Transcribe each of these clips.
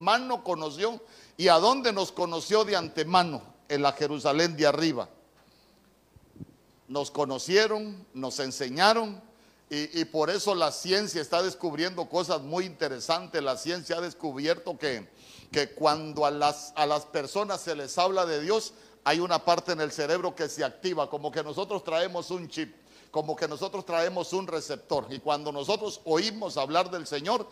antemano conoció y a dónde nos conoció de antemano, en la Jerusalén de arriba. Nos conocieron, nos enseñaron y, y por eso la ciencia está descubriendo cosas muy interesantes. La ciencia ha descubierto que, que cuando a las, a las personas se les habla de Dios, hay una parte en el cerebro que se activa, como que nosotros traemos un chip, como que nosotros traemos un receptor. Y cuando nosotros oímos hablar del Señor,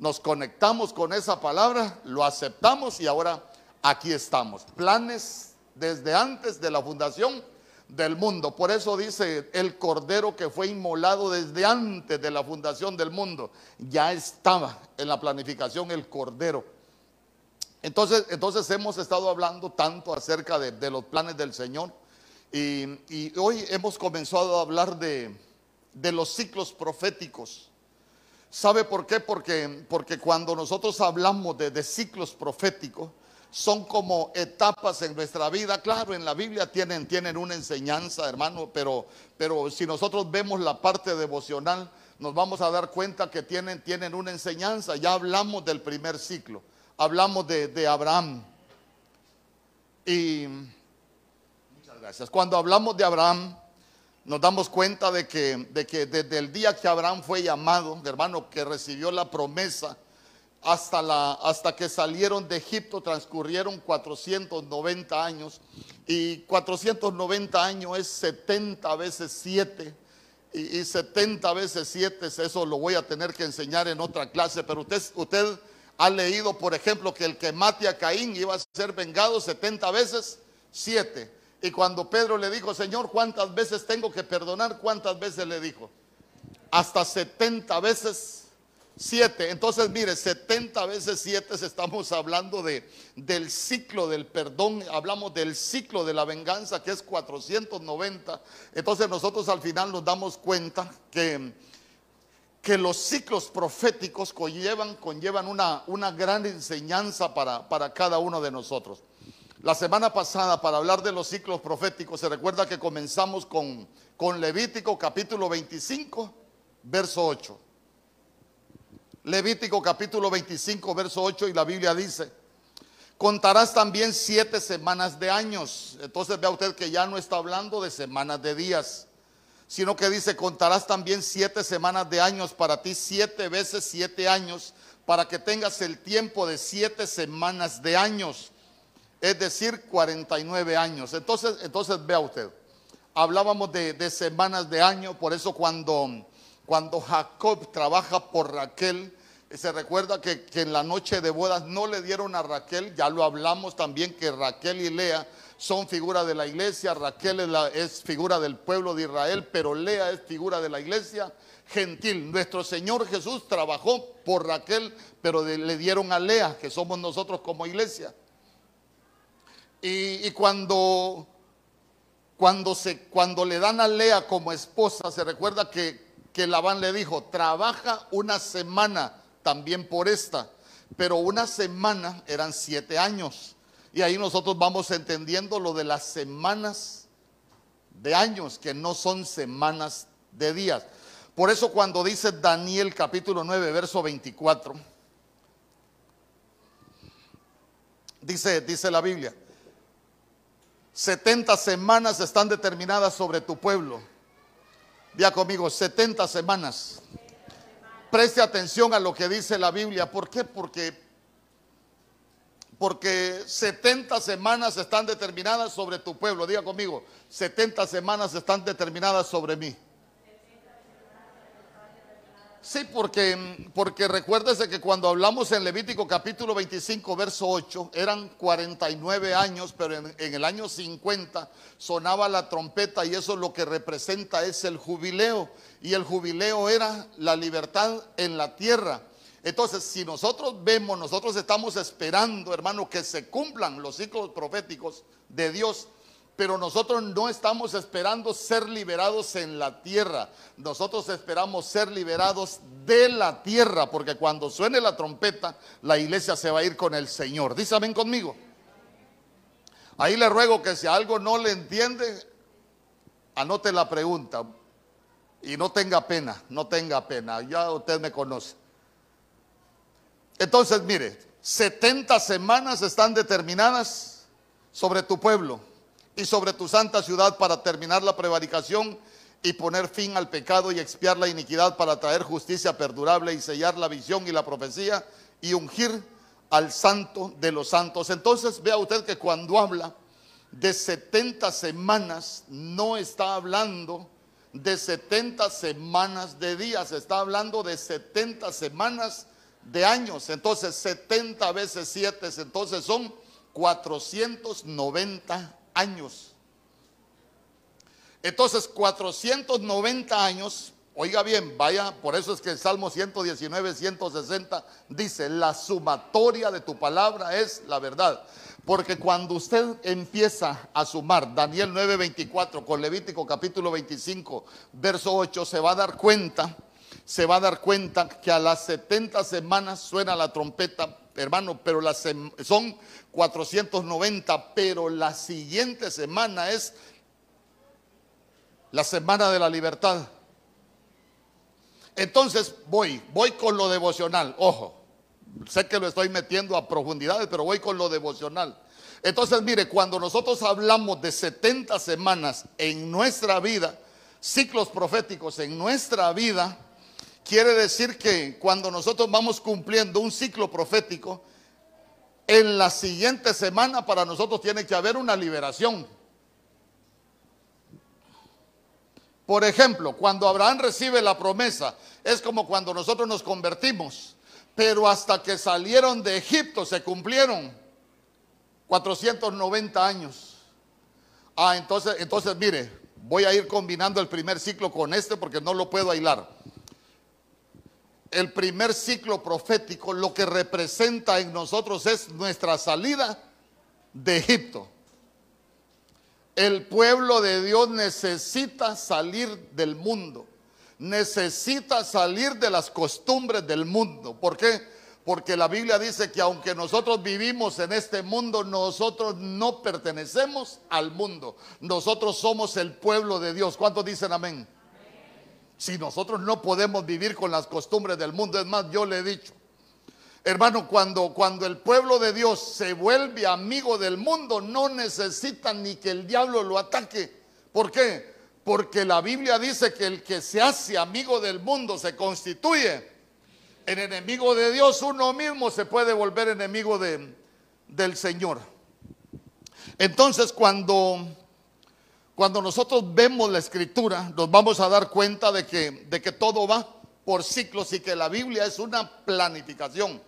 nos conectamos con esa palabra, lo aceptamos y ahora aquí estamos. Planes desde antes de la fundación del mundo. Por eso dice el cordero que fue inmolado desde antes de la fundación del mundo. Ya estaba en la planificación el cordero. Entonces, entonces hemos estado hablando tanto acerca de, los planes del Señor y, hoy hemos comenzado a hablar de los ciclos proféticos. ¿Sabe por qué? Porque, porque cuando nosotros hablamos de, ciclos proféticos, son como etapas en nuestra vida. Claro, en la Biblia tienen, tienen una enseñanza, hermano, pero, pero si nosotros vemos la parte devocional, nos vamos a dar cuenta que tienen, tienen una enseñanza. Ya hablamos del primer ciclo hablamos de, de, Abraham. Y muchas gracias. Cuando hablamos de Abraham, nos damos cuenta de que, de que desde el día que Abraham fue llamado, hermano, que recibió la promesa, hasta, la, hasta que salieron de Egipto transcurrieron 490 años. Y 490 años es 70 veces 7. Y, y 70 veces 7, eso lo voy a tener que enseñar en otra clase, pero usted, usted ha leído, por ejemplo, que el que mate a Caín iba a ser vengado 70 veces 7. Y cuando Pedro le dijo, Señor, ¿cuántas veces tengo que perdonar? ¿Cuántas veces le dijo? Hasta 70 veces 7. Entonces, mire, 70 veces 7 estamos hablando de, del ciclo del perdón, hablamos del ciclo de la venganza, que es 490. Entonces nosotros al final nos damos cuenta que que los ciclos proféticos conllevan, conllevan una, una gran enseñanza para, para cada uno de nosotros. La semana pasada, para hablar de los ciclos proféticos, se recuerda que comenzamos con, Levítico capítulo 25, verso 8. Levítico capítulo 25, verso 8, y la Biblia dice, contarás también siete semanas de años. Entonces vea usted que ya no está hablando de semanas de días sino que dice, contarás también siete semanas de años para ti, siete veces siete años, para que tengas el tiempo de siete semanas de años, es decir, 49 años. Entonces, entonces vea usted, hablábamos de, semanas de año, por eso cuando, cuando Jacob trabaja por Raquel, se recuerda que, que en la noche de bodas no le dieron a Raquel, ya lo hablamos también que Raquel y Lea son figura de la iglesia, Raquel es, figura del pueblo de Israel, pero Lea es figura de la iglesia gentil. Nuestro Señor Jesús trabajó por Raquel, pero le dieron a Lea, que somos nosotros como iglesia. Y, cuando, cuando, se, cuando le dan a Lea como esposa, se recuerda que, que Labán le dijo, trabaja una semana también por esta, pero una semana eran siete años. Y ahí nosotros vamos entendiendo lo de las semanas de años, que no son semanas de días. Por eso cuando dice Daniel capítulo 9, verso 24, dice, dice la Biblia, 70 semanas están determinadas sobre tu pueblo. Vea conmigo, 70 semanas. Preste atención a lo que dice la Biblia. ¿Por qué? Porque porque 70 semanas están determinadas sobre tu pueblo. Diga conmigo, 70 semanas están determinadas sobre mí. Sí, porque, porque recuérdese que cuando hablamos en Levítico capítulo 25, verso 8, eran 49 años, pero en, en, el año 50 sonaba la trompeta y eso lo que representa es el jubileo. Y el jubileo era la libertad en la tierra. Entonces, si nosotros vemos, nosotros estamos esperando, hermano, que se cumplan los ciclos proféticos de Dios, pero nosotros no estamos esperando ser liberados en la tierra. Nosotros esperamos ser liberados de la tierra, porque cuando suene la trompeta, la iglesia se va a ir con el Señor. Dice conmigo. Ahí le ruego que si algo no le entiende, anote la pregunta y no tenga pena, no tenga pena. Ya usted me conoce. Entonces, mire, 70 semanas están determinadas sobre tu pueblo y sobre tu santa ciudad para terminar la prevaricación y poner fin al pecado y expiar la iniquidad para traer justicia perdurable y sellar la visión y la profecía y ungir al santo de los santos. Entonces vea usted que cuando habla de 70 semanas, no está hablando de 70 semanas de días, está hablando de 70 semanas de años. Entonces 70 veces 7, entonces son 490 años. Entonces 490 años Oiga bien, vaya, por eso es que el Salmo 119, 160 dice, la sumatoria de tu palabra es la verdad. Porque cuando usted empieza a sumar Daniel 9:24 con Levítico capítulo 25, verso 8, se va a dar cuenta, se va a dar cuenta que a las 70 semanas suena la trompeta, hermano, pero son 490, pero la siguiente semana es la semana de la libertad. Entonces voy, voy con lo devocional, ojo, sé que lo estoy metiendo a profundidades, pero voy con lo devocional. Entonces, mire, cuando nosotros hablamos de 70 semanas en nuestra vida, ciclos proféticos en nuestra vida, quiere decir que cuando nosotros vamos cumpliendo un ciclo profético, en la siguiente semana para nosotros tiene que haber una liberación. Por ejemplo, cuando Abraham recibe la promesa, es como cuando nosotros nos convertimos, pero hasta que salieron de Egipto se cumplieron 490 años. Ah, entonces, entonces mire, voy a ir combinando el primer ciclo con este porque no lo puedo aislar. El primer ciclo profético lo que representa en nosotros es nuestra salida de Egipto. El pueblo de Dios necesita salir del mundo, necesita salir de las costumbres del mundo. ¿Por qué? Porque la Biblia dice que aunque nosotros vivimos en este mundo, nosotros no pertenecemos al mundo. Nosotros somos el pueblo de Dios. ¿Cuántos dicen amén? Si nosotros no podemos vivir con las costumbres del mundo, es más, yo le he dicho, Hermano, cuando, cuando el pueblo de Dios se vuelve amigo del mundo, no necesita ni que el diablo lo ataque. ¿Por qué? Porque la Biblia dice que el que se hace amigo del mundo se constituye en enemigo de Dios. Uno mismo se puede volver enemigo de, del Señor. Entonces, cuando, cuando nosotros vemos la escritura, nos vamos a dar cuenta de que, de que todo va por ciclos y que la Biblia es una planificación.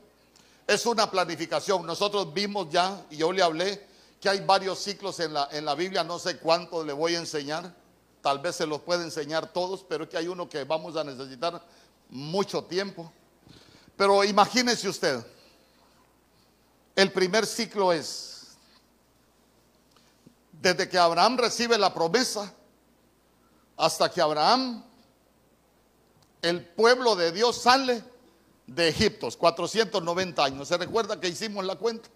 Es una planificación. Nosotros vimos ya, y yo le hablé, que hay varios ciclos en la, en la Biblia, no sé cuántos le voy a enseñar, tal vez se los puede enseñar todos, pero es que hay uno que vamos a necesitar mucho tiempo. Pero imagínese usted, el primer ciclo es, desde que Abraham recibe la promesa, hasta que Abraham, el pueblo de Dios sale de Egipto, 490 años. ¿Se recuerda que hicimos la cuenta?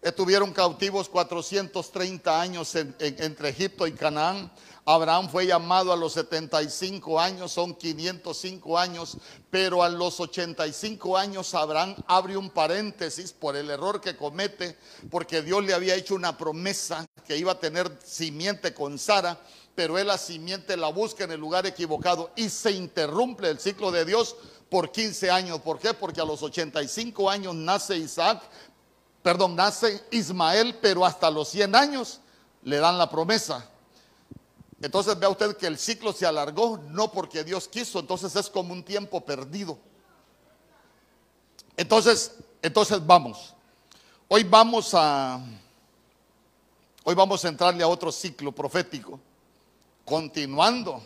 Estuvieron cautivos 430 años entre Egipto y Canaán. Abraham fue llamado a los 75 años, son 505 años, pero a los 85 años Abraham abre un paréntesis por el error que comete, porque Dios le había hecho una promesa que iba a tener simiente con Sara pero él la simiente la busca en el lugar equivocado y se interrumpe el ciclo de Dios por 15 años. ¿Por qué? Porque a los 85 años nace Isaac, perdón, nace Ismael, pero hasta los 100 años le dan la promesa. Entonces vea usted que el ciclo se alargó, no porque Dios quiso, entonces es como un tiempo perdido. Entonces, entonces vamos. Hoy vamos a hoy vamos a entrarle a otro ciclo profético. Continuando,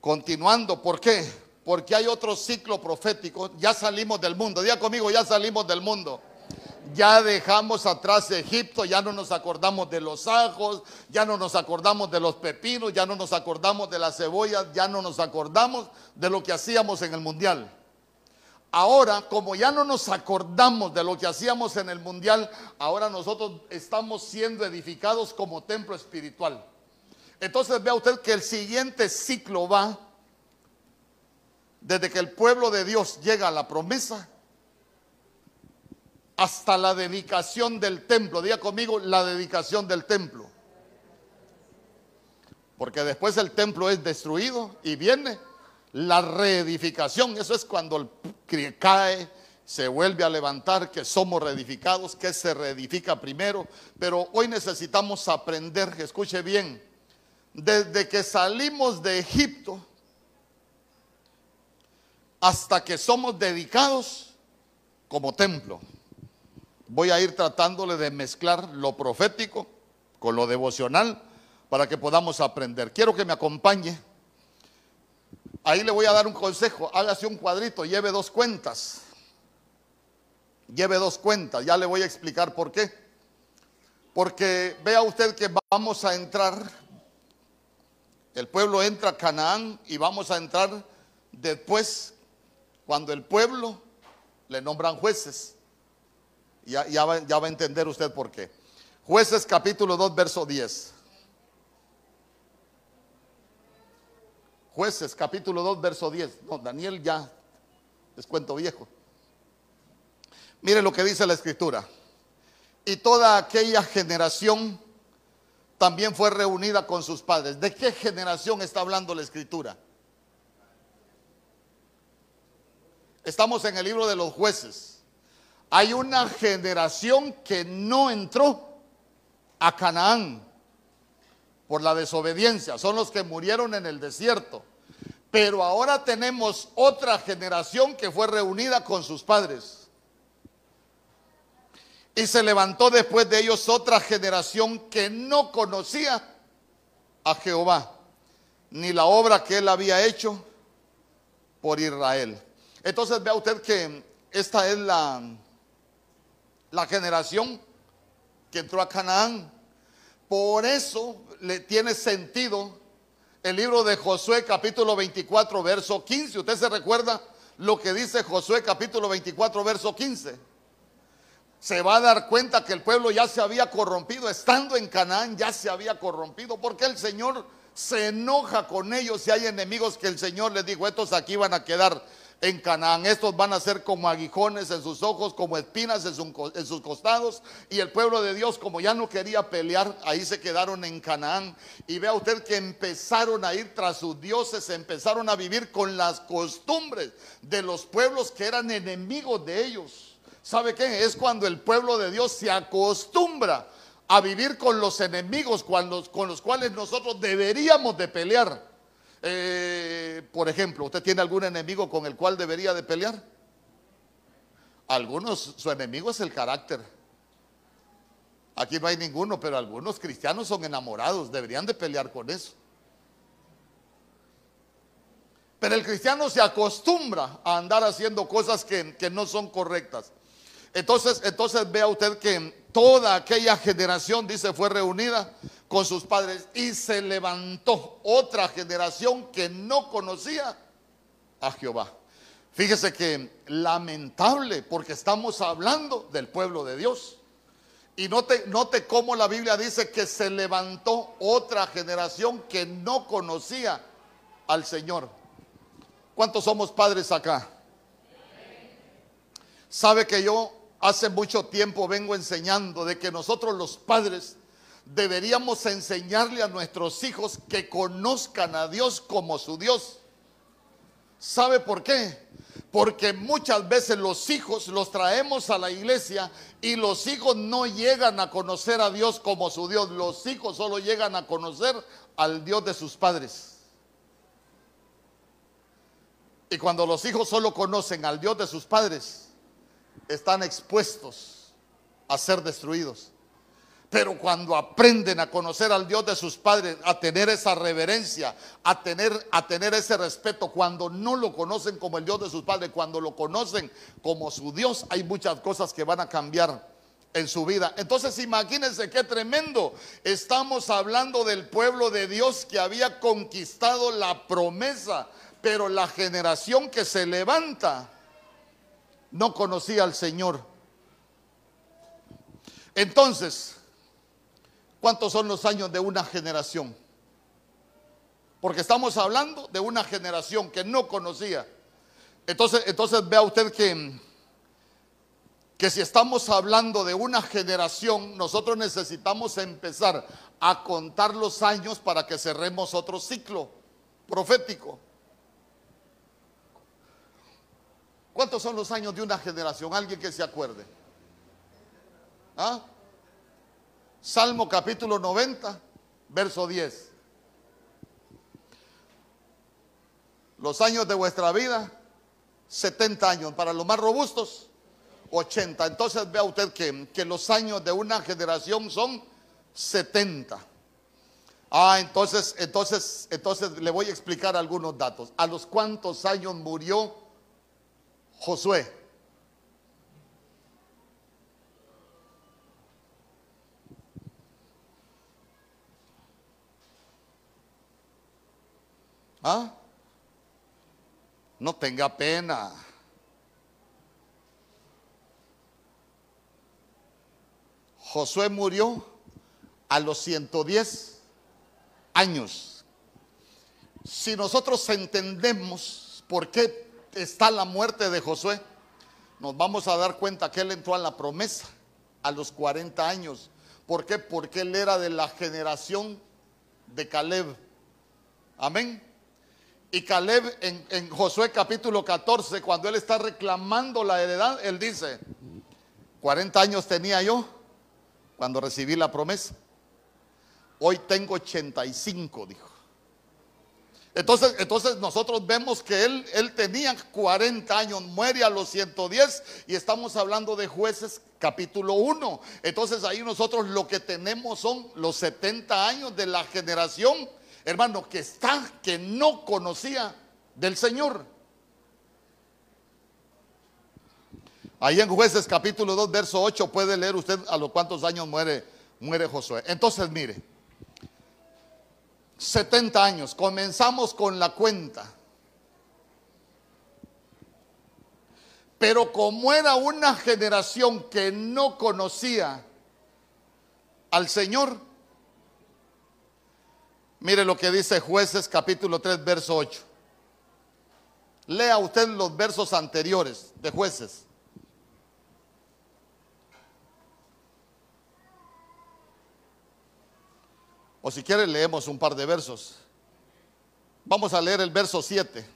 continuando, ¿por qué? Porque hay otro ciclo profético, ya salimos del mundo, diga conmigo, ya salimos del mundo. Ya dejamos atrás Egipto, ya no nos acordamos de los ajos, ya no nos acordamos de los pepinos, ya no nos acordamos de las cebollas, ya no nos acordamos de lo que hacíamos en el mundial. Ahora, como ya no nos acordamos de lo que hacíamos en el mundial, ahora nosotros estamos siendo edificados como templo espiritual. Entonces vea usted que el siguiente ciclo va desde que el pueblo de Dios llega a la promesa hasta la dedicación del templo. Diga conmigo la dedicación del templo. Porque después el templo es destruido y viene la reedificación. Eso es cuando el cae, se vuelve a levantar, que somos reedificados, que se reedifica primero. Pero hoy necesitamos aprender, escuche bien, desde que salimos de Egipto hasta que somos dedicados como templo. Voy a ir tratándole de mezclar lo profético con lo devocional para que podamos aprender. Quiero que me acompañe. Ahí le voy a dar un consejo. Hágase un cuadrito, lleve dos cuentas. Lleve dos cuentas. Ya le voy a explicar por qué. Porque vea usted que vamos a entrar. El pueblo entra a Canaán y vamos a entrar después cuando el pueblo le nombran jueces. Ya, ya, va, va a entender usted por qué. Jueces capítulo 2, verso 10. Jueces capítulo 2, verso 10. No, Daniel ya es cuento viejo. Mire lo que dice la escritura. Y toda aquella generación también fue reunida con sus padres. ¿De qué generación está hablando la escritura? Estamos en el libro de los jueces. Hay una generación que no entró a Canaán por la desobediencia. Son los que murieron en el desierto. Pero ahora tenemos otra generación que fue reunida con sus padres. Y se levantó después de ellos otra generación que no conocía a Jehová, ni la obra que él había hecho por Israel. Entonces vea usted que esta es la, la generación que entró a Canaán. Por eso le tiene sentido el libro de Josué capítulo 24 verso 15. ¿Usted se recuerda lo que dice Josué capítulo 24 verso 15? Se va a dar cuenta que el pueblo ya se había corrompido, estando en Canaán ya se había corrompido, porque el Señor se enoja con ellos si hay enemigos que el Señor les dijo, estos aquí van a quedar en Canaán. Estos van a ser como aguijones en sus ojos, como espinas en, sus costados. Y el pueblo de Dios, como ya no quería pelear, ahí se quedaron en Canaán. Y vea usted que empezaron a ir tras sus dioses, empezaron a vivir con las costumbres de los pueblos que eran enemigos de ellos. ¿Sabe qué? Es cuando el pueblo de Dios se acostumbra a vivir con los enemigos con los, con los cuales nosotros deberíamos de pelear. Eh, por ejemplo, ¿usted tiene algún enemigo con el cual debería de pelear? Algunos, su enemigo es el carácter. Aquí no hay ninguno, pero algunos cristianos son enamorados, deberían de pelear con eso. Pero el cristiano se acostumbra a andar haciendo cosas que, que no son correctas. Entonces, entonces vea usted que toda aquella generación, dice, fue reunida con sus padres y se levantó otra generación que no conocía a Jehová. Fíjese que lamentable porque estamos hablando del pueblo de Dios. Y note, note cómo la Biblia dice que se levantó otra generación que no conocía al Señor. ¿Cuántos somos padres acá? Sabe que yo hace mucho tiempo vengo enseñando de que nosotros los padres deberíamos enseñarle a nuestros hijos que conozcan a Dios como su Dios. ¿Sabe por qué? Porque muchas veces los hijos los traemos a la iglesia y los hijos no llegan a conocer a Dios como su Dios. Los hijos solo llegan a conocer al Dios de sus padres. Y cuando los hijos solo conocen al Dios de sus padres, están expuestos a ser destruidos. Pero cuando aprenden a conocer al Dios de sus padres, a tener esa reverencia, a tener, a tener ese respeto, cuando no lo conocen como el Dios de sus padres, cuando lo conocen como su Dios, hay muchas cosas que van a cambiar en su vida. Entonces imagínense qué tremendo. Estamos hablando del pueblo de Dios que había conquistado la promesa, pero la generación que se levanta no conocía al Señor. Entonces, ¿Cuántos son los años de una generación? Porque estamos hablando de una generación que no conocía. Entonces, entonces vea usted que que si estamos hablando de una generación, nosotros necesitamos empezar a contar los años para que cerremos otro ciclo profético. ¿Cuántos son los años de una generación? Alguien que se acuerde. ¿Ah? Salmo capítulo 90, verso 10. Los años de vuestra vida, 70 años. Para los más robustos, 80. Entonces vea usted que, que los años de una generación son 70. Ah, entonces, entonces, entonces le voy a explicar algunos datos. ¿A los cuántos años murió Josué? ¿Ah? No tenga pena. Josué murió a los 110 años. Si nosotros entendemos por qué está la muerte de Josué, nos vamos a dar cuenta que él entró a la promesa a los 40 años. ¿Por qué? Porque él era de la generación de Caleb. Amén. Y Caleb en, Josué capítulo 14, cuando él está reclamando la heredad, él dice, 40 años tenía yo cuando recibí la promesa. Hoy tengo 85, dijo. Entonces, entonces nosotros vemos que él, él tenía 40 años, muere a los 110 y estamos hablando de jueces capítulo 1. Entonces ahí nosotros lo que tenemos son los 70 años de la generación, hermano, que está, que no conocía del Señor. Ahí en jueces capítulo 2, verso 8 puede leer usted a los cuántos años muere, muere Josué. Entonces mire. 70 años. Comenzamos con la cuenta. Pero como era una generación que no conocía al Señor, mire lo que dice jueces capítulo 3, verso 8. Lea usted los versos anteriores de jueces. O si quiere leemos un par de versos. Vamos a leer el verso 7.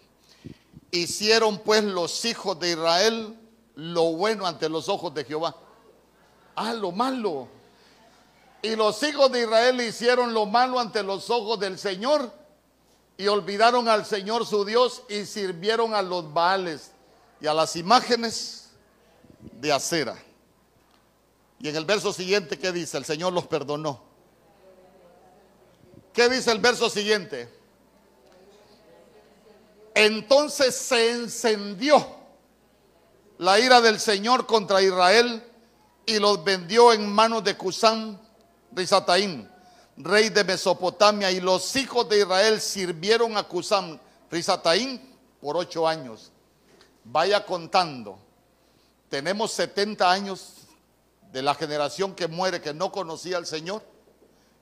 Hicieron pues los hijos de Israel lo bueno ante los ojos de Jehová. Ah, lo malo. Y los hijos de Israel hicieron lo malo ante los ojos del Señor y olvidaron al Señor su Dios y sirvieron a los Baales y a las imágenes de acera. Y en el verso siguiente, ¿qué dice? El Señor los perdonó. ¿Qué dice el verso siguiente? Entonces se encendió la ira del Señor contra Israel y los vendió en manos de Cusán Rizataim, rey de Mesopotamia, y los hijos de Israel sirvieron a Cusán Rizataim por ocho años. Vaya contando. Tenemos 70 años de la generación que muere que no conocía al Señor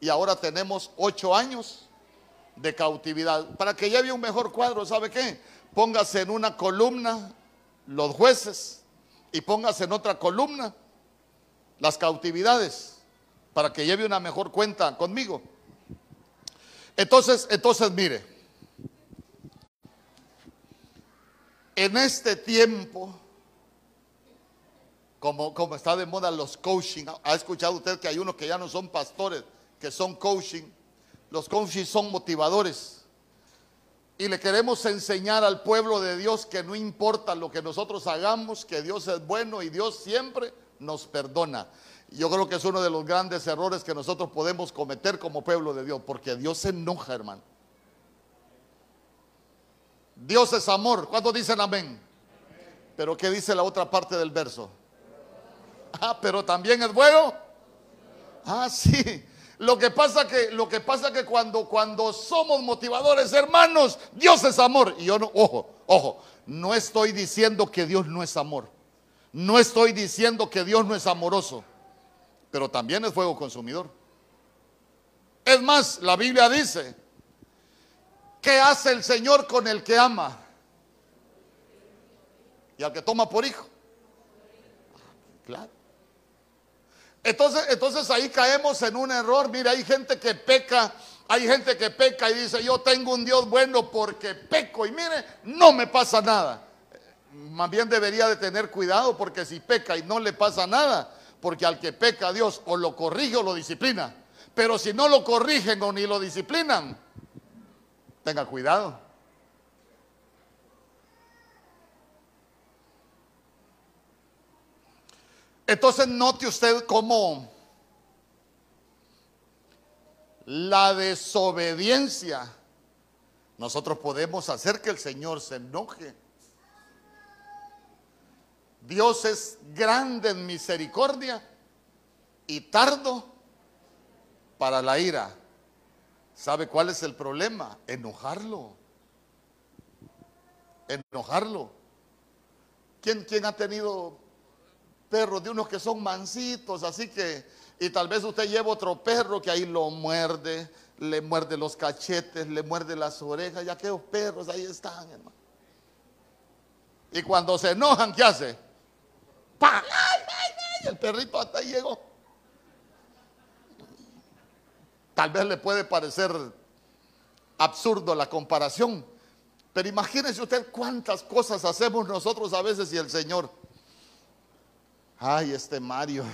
y ahora tenemos ocho años de cautividad. Para que lleve un mejor cuadro, ¿sabe qué? Póngase en una columna los jueces y póngase en otra columna las cautividades para que lleve una mejor cuenta conmigo. Entonces, entonces mire, en este tiempo, como, como está de moda los coaching, ha escuchado usted que hay unos que ya no son pastores, que son coaching. Los coaching son motivadores. Y le queremos enseñar al pueblo de Dios que no importa lo que nosotros hagamos, que Dios es bueno y Dios siempre nos perdona. Yo creo que es uno de los grandes errores que nosotros podemos cometer como pueblo de Dios, porque Dios se enoja, hermano. Dios es amor. ¿Cuántos dicen amén? Pero ¿qué dice la otra parte del verso? Ah, pero también es bueno. Ah, sí. Lo que pasa que, lo que, pasa que cuando, cuando somos motivadores, hermanos, Dios es amor. Y yo no, ojo, ojo, no estoy diciendo que Dios no es amor. No estoy diciendo que Dios no es amoroso. Pero también es fuego consumidor. Es más, la Biblia dice, ¿qué hace el Señor con el que ama? Y al que toma por hijo. Claro. Entonces, entonces ahí caemos en un error. Mira, hay gente que peca, hay gente que peca y dice, yo tengo un Dios bueno porque peco y mire, no me pasa nada. Más bien debería de tener cuidado porque si peca y no le pasa nada, porque al que peca Dios o lo corrige o lo disciplina. Pero si no lo corrigen o ni lo disciplinan, tenga cuidado. Entonces note usted cómo la desobediencia, nosotros podemos hacer que el Señor se enoje. Dios es grande en misericordia y tardo para la ira. ¿Sabe cuál es el problema? Enojarlo. Enojarlo. ¿Quién, quién ha tenido perros de unos que son mansitos, así que, y tal vez usted lleva otro perro que ahí lo muerde, le muerde los cachetes, le muerde las orejas, y aquellos perros ahí están, hermano. Y cuando se enojan, ¿qué hace? ¡Ay, ay, ay! El perrito hasta ahí llegó. Tal vez le puede parecer absurdo la comparación, pero imagínese usted cuántas cosas hacemos nosotros a veces y el Señor Ay, este Mario,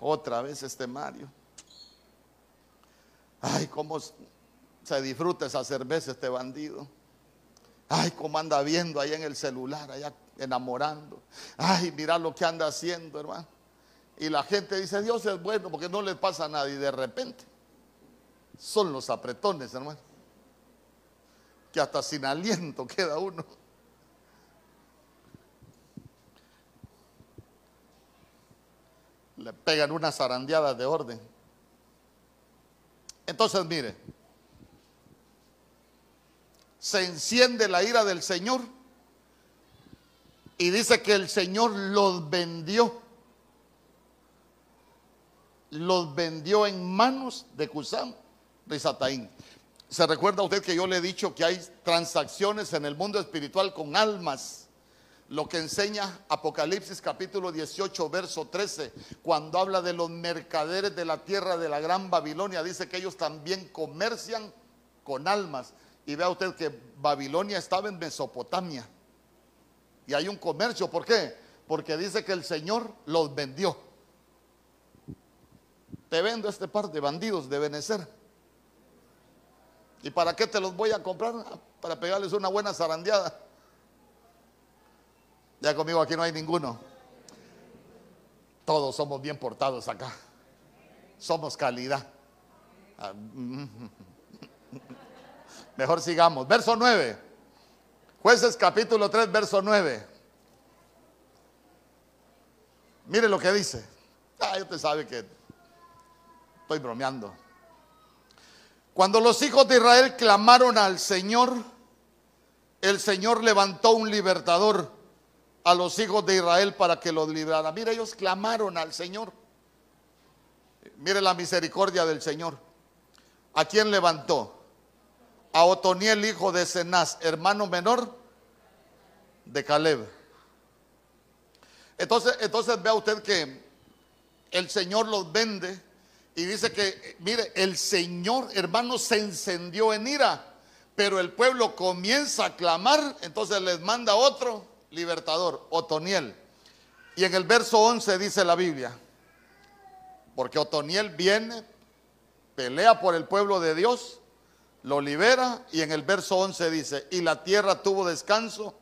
otra vez este Mario. Ay, cómo se disfruta esa cerveza este bandido. Ay, cómo anda viendo ahí en el celular, allá enamorando. Ay, mira lo que anda haciendo, hermano. Y la gente dice, Dios es bueno porque no le pasa nada. Y de repente son los apretones, hermano. Que hasta sin aliento queda uno. le pegan unas zarandeadas de orden. Entonces, mire, se enciende la ira del Señor y dice que el Señor los vendió. Los vendió en manos de Cusán, de Sataín. ¿Se recuerda usted que yo le he dicho que hay transacciones en el mundo espiritual con almas? lo que enseña Apocalipsis capítulo 18, verso 13, cuando habla de los mercaderes de la tierra de la gran Babilonia, dice que ellos también comercian con almas. Y vea usted que Babilonia estaba en Mesopotamia. Y hay un comercio, ¿por qué? Porque dice que el Señor los vendió. Te vendo este par de bandidos de Benecer. ¿Y para qué te los voy a comprar? Para pegarles una buena zarandeada. Ya conmigo aquí no hay ninguno. Todos somos bien portados acá. Somos calidad. Ah, Mejor sigamos. Verso 9. Jueces capítulo 3, verso 9. Mire lo que dice. Ah, usted sabe que estoy bromeando. Cuando los hijos de Israel clamaron al Señor, el Señor levantó un libertador a los hijos de Israel para que los librara. Mira, ellos clamaron al Señor. Mire la misericordia del Señor. ¿A quién levantó? A Otoniel, hijo de Cenaz, hermano menor de Caleb. Entonces, entonces vea usted que el Señor los vende y dice que, mire, el Señor, hermano, se encendió en ira, pero el pueblo comienza a clamar, entonces les manda otro libertador, Otoniel. Y en el verso 11 dice la Biblia, porque Otoniel viene, pelea por el pueblo de Dios, lo libera y en el verso 11 dice, y la tierra tuvo descanso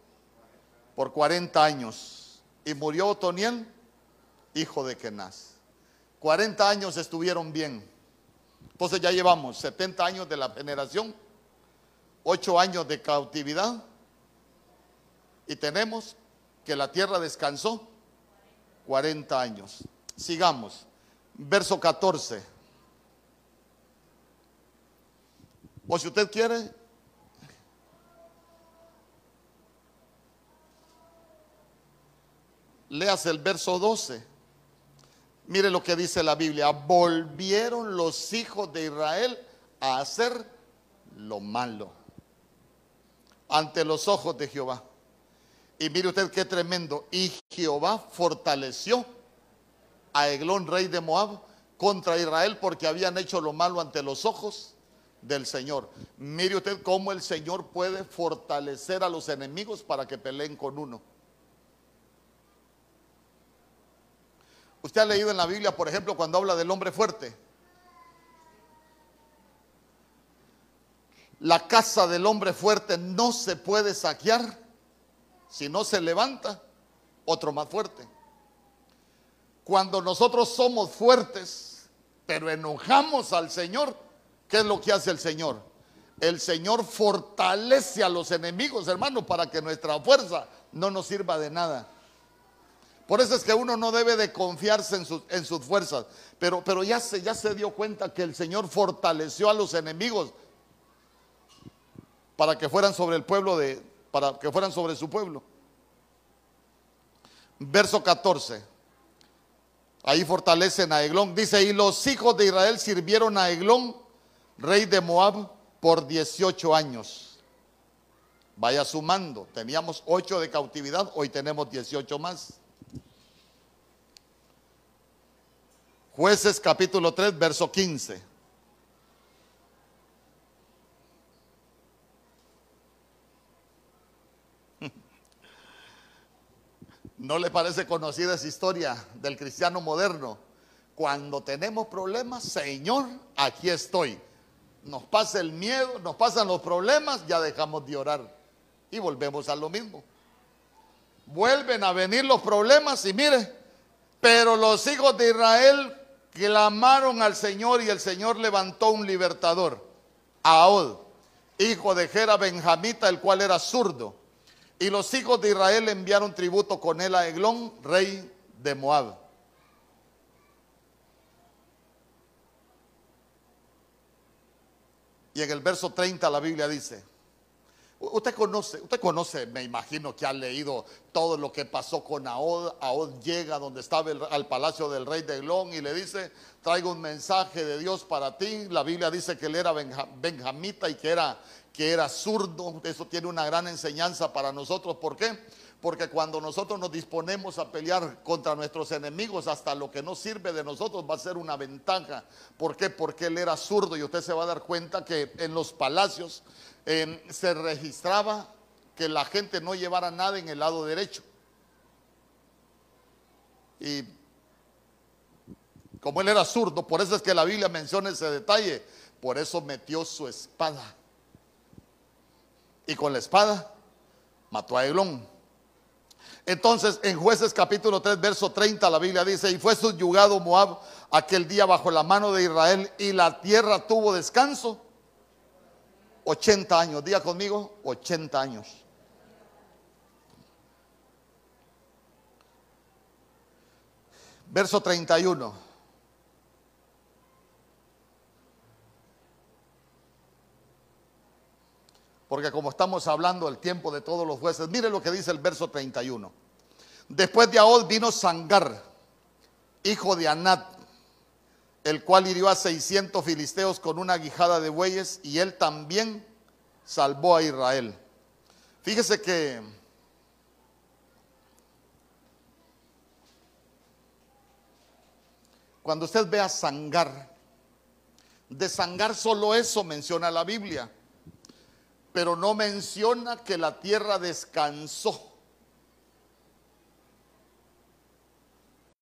por 40 años. Y murió Otoniel, hijo de Kenaz. 40 años estuvieron bien. Entonces ya llevamos 70 años de la generación, 8 años de cautividad y tenemos que la tierra descansó 40 años. Sigamos. Verso 14. O si usted quiere, leas el verso 12. Mire lo que dice la Biblia. Volvieron los hijos de Israel a hacer lo malo ante los ojos de Jehová. Y mire usted qué tremendo. Y Jehová fortaleció a Eglón, rey de Moab, contra Israel porque habían hecho lo malo ante los ojos del Señor. Mire usted cómo el Señor puede fortalecer a los enemigos para que peleen con uno. Usted ha leído en la Biblia, por ejemplo, cuando habla del hombre fuerte. La casa del hombre fuerte no se puede saquear si no se levanta otro más fuerte. Cuando nosotros somos fuertes, pero enojamos al Señor, ¿qué es lo que hace el Señor? El Señor fortalece a los enemigos, hermano, para que nuestra fuerza no nos sirva de nada. Por eso es que uno no debe de confiarse en, en sus fuerzas. Pero, pero ya, se, ya se dio cuenta que el Señor fortaleció a los enemigos para que fueran sobre el pueblo de, para que fueran sobre su pueblo. Verso 14. Ahí fortalecen a Eglón. Dice, y los hijos de Israel sirvieron a Eglón, rey de Moab, por 18 años. Vaya sumando. Teníamos 8 de cautividad, hoy tenemos 18 más. Jueces capítulo 3, verso 15. ¿No le parece conocida esa historia del cristiano moderno? Cuando tenemos problemas, Señor, aquí estoy. Nos pasa el miedo, nos pasan los problemas, ya dejamos de orar y volvemos a lo mismo. Vuelven a venir los problemas y mire, pero los hijos de Israel clamaron al Señor y el Señor levantó un libertador, Ahod, hijo de Jera Benjamita, el cual era zurdo. Y los hijos de Israel enviaron tributo con él a Eglón, rey de Moab. Y en el verso 30 la Biblia dice, Usted conoce, usted conoce, me imagino que ha leído todo lo que pasó con Ahod. Ahod llega donde estaba al palacio del rey de Elón y le dice, traigo un mensaje de Dios para ti. La Biblia dice que él era benjamita y que era, que era zurdo. Eso tiene una gran enseñanza para nosotros. ¿Por qué? Porque cuando nosotros nos disponemos a pelear contra nuestros enemigos, hasta lo que no sirve de nosotros va a ser una ventaja. ¿Por qué? Porque él era zurdo y usted se va a dar cuenta que en los palacios se registraba que la gente no llevara nada en el lado derecho. Y como él era zurdo, por eso es que la Biblia menciona ese detalle, por eso metió su espada. Y con la espada mató a Eglón. Entonces, en Jueces capítulo 3, verso 30, la Biblia dice, y fue subyugado Moab aquel día bajo la mano de Israel y la tierra tuvo descanso 80 años. Diga conmigo, 80 años. Verso 31. Porque como estamos hablando del tiempo de todos los jueces, mire lo que dice el verso 31. Después de Ahod vino Sangar, hijo de Anat, el cual hirió a 600 filisteos con una guijada de bueyes y él también salvó a Israel. Fíjese que cuando usted ve a Sangar, de Sangar solo eso menciona la Biblia, pero no menciona que la tierra descansó.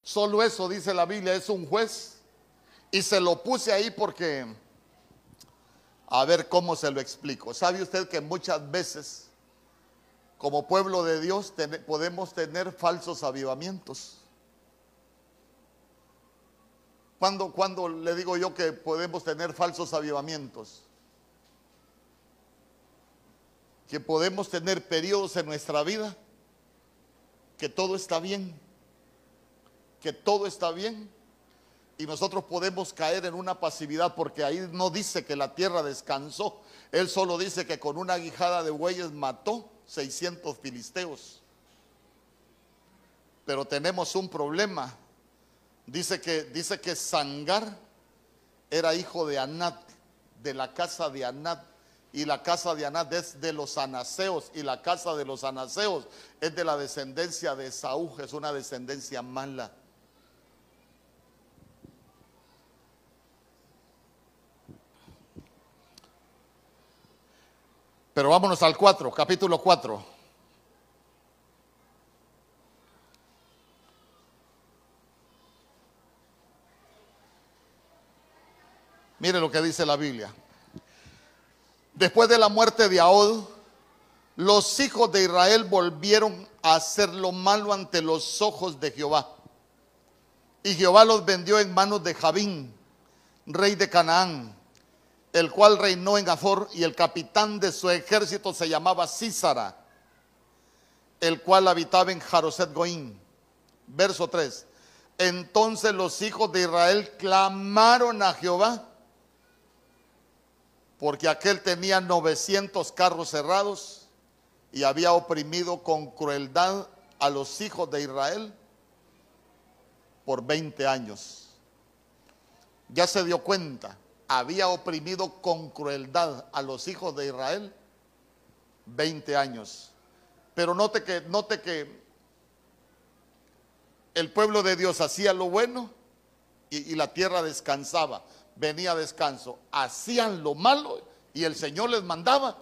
Solo eso dice la Biblia, es un juez y se lo puse ahí porque, a ver cómo se lo explico. ¿Sabe usted que muchas veces, como pueblo de Dios, podemos tener falsos avivamientos? ¿Cuándo, cuando le digo yo que podemos tener falsos avivamientos? Que podemos tener periodos en nuestra vida que todo está bien, que todo está bien y nosotros podemos caer en una pasividad porque ahí no dice que la tierra descansó. Él solo dice que con una guijada de bueyes mató 600 filisteos. Pero tenemos un problema. Dice que, dice que Sangar era hijo de Anat, de la casa de Anat y la casa de Anás es de los anaseos y la casa de los anaseos es de la descendencia de Saúl, es una descendencia mala. Pero vámonos al 4, capítulo 4. Mire lo que dice la Biblia. Después de la muerte de Ahod, los hijos de Israel volvieron a hacer lo malo ante los ojos de Jehová. Y Jehová los vendió en manos de Jabín, rey de Canaán, el cual reinó en Azor, y el capitán de su ejército se llamaba Císara, el cual habitaba en Jaroset Goín. Verso 3. Entonces los hijos de Israel clamaron a Jehová, porque aquel tenía 900 carros cerrados y había oprimido con crueldad a los hijos de Israel por 20 años. Ya se dio cuenta, había oprimido con crueldad a los hijos de Israel 20 años. Pero note que, note que el pueblo de Dios hacía lo bueno y, y la tierra descansaba, venía descanso. Hacían lo malo y el Señor les mandaba,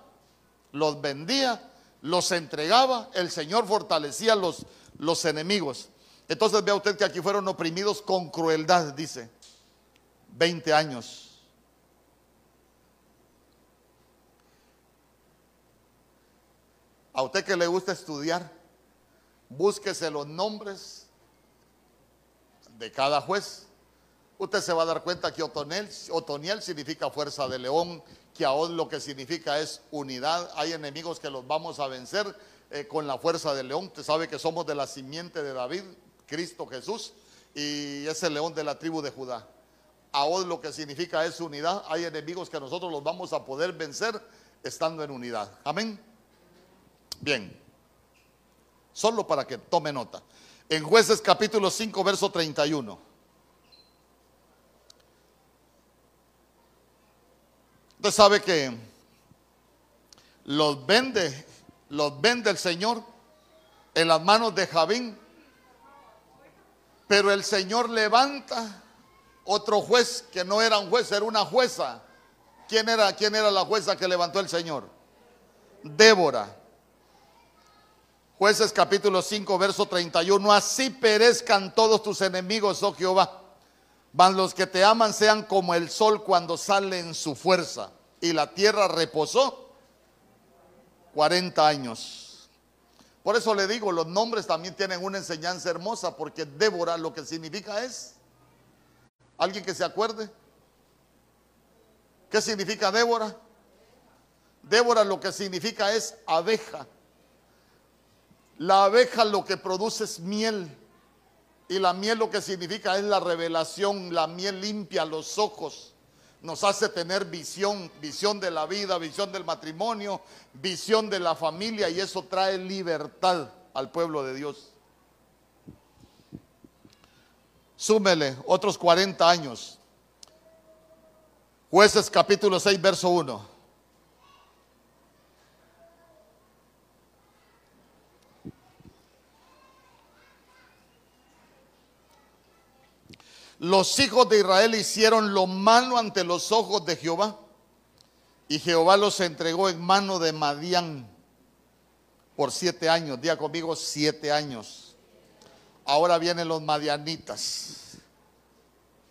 los vendía, los entregaba, el Señor fortalecía los, los enemigos. Entonces vea usted que aquí fueron oprimidos con crueldad, dice. 20 años. A usted que le gusta estudiar, búsquese los nombres de cada juez. Usted se va a dar cuenta que Otoniel, significa fuerza de león, que aún lo que significa es unidad. Hay enemigos que los vamos a vencer eh, con la fuerza del león. Usted sabe que somos de la simiente de David, Cristo Jesús, y es el león de la tribu de Judá. Ahora lo que significa es unidad. Hay enemigos que nosotros los vamos a poder vencer estando en unidad. Amén. Bien. Solo para que tome nota. En jueces capítulo 5, verso 31. Usted sabe que los vende, los vende el Señor en las manos de Javín pero el Señor levanta otro juez que no era un juez, era una jueza. ¿Quién era, quién era la jueza que levantó el Señor? Débora. Jueces capítulo 5, verso 31. Así perezcan todos tus enemigos, oh Jehová. Van los que te aman sean como el sol cuando sale en su fuerza. Y la tierra reposó 40 años. Por eso le digo, los nombres también tienen una enseñanza hermosa, porque Débora lo que significa es, ¿alguien que se acuerde? ¿Qué significa Débora? Débora lo que significa es abeja. La abeja lo que produce es miel. Y la miel lo que significa es la revelación, la miel limpia los ojos nos hace tener visión, visión de la vida, visión del matrimonio, visión de la familia y eso trae libertad al pueblo de Dios. Súmele otros 40 años. Jueces capítulo 6, verso 1. Los hijos de Israel hicieron lo malo ante los ojos de Jehová. Y Jehová los entregó en mano de Madián por siete años. Día conmigo, siete años. Ahora vienen los madianitas.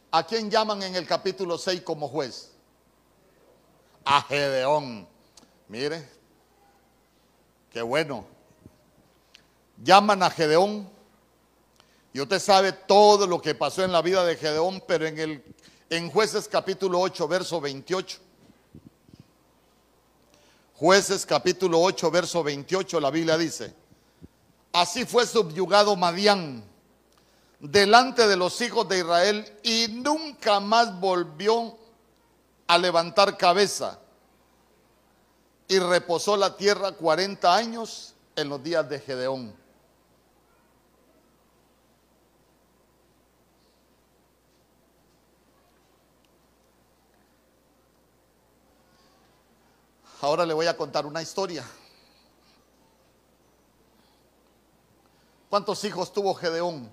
¿A quién llaman en el capítulo 6 como juez? A Gedeón. Mire, qué bueno. Llaman a Gedeón y usted sabe todo lo que pasó en la vida de Gedeón, pero en, el, en jueces capítulo 8, verso 28. Jueces capítulo 8, verso 28, la Biblia dice, así fue subyugado Madián delante de los hijos de Israel y nunca más volvió a levantar cabeza. Y reposó la tierra 40 años en los días de Gedeón. Ahora le voy a contar una historia. ¿Cuántos hijos tuvo Gedeón?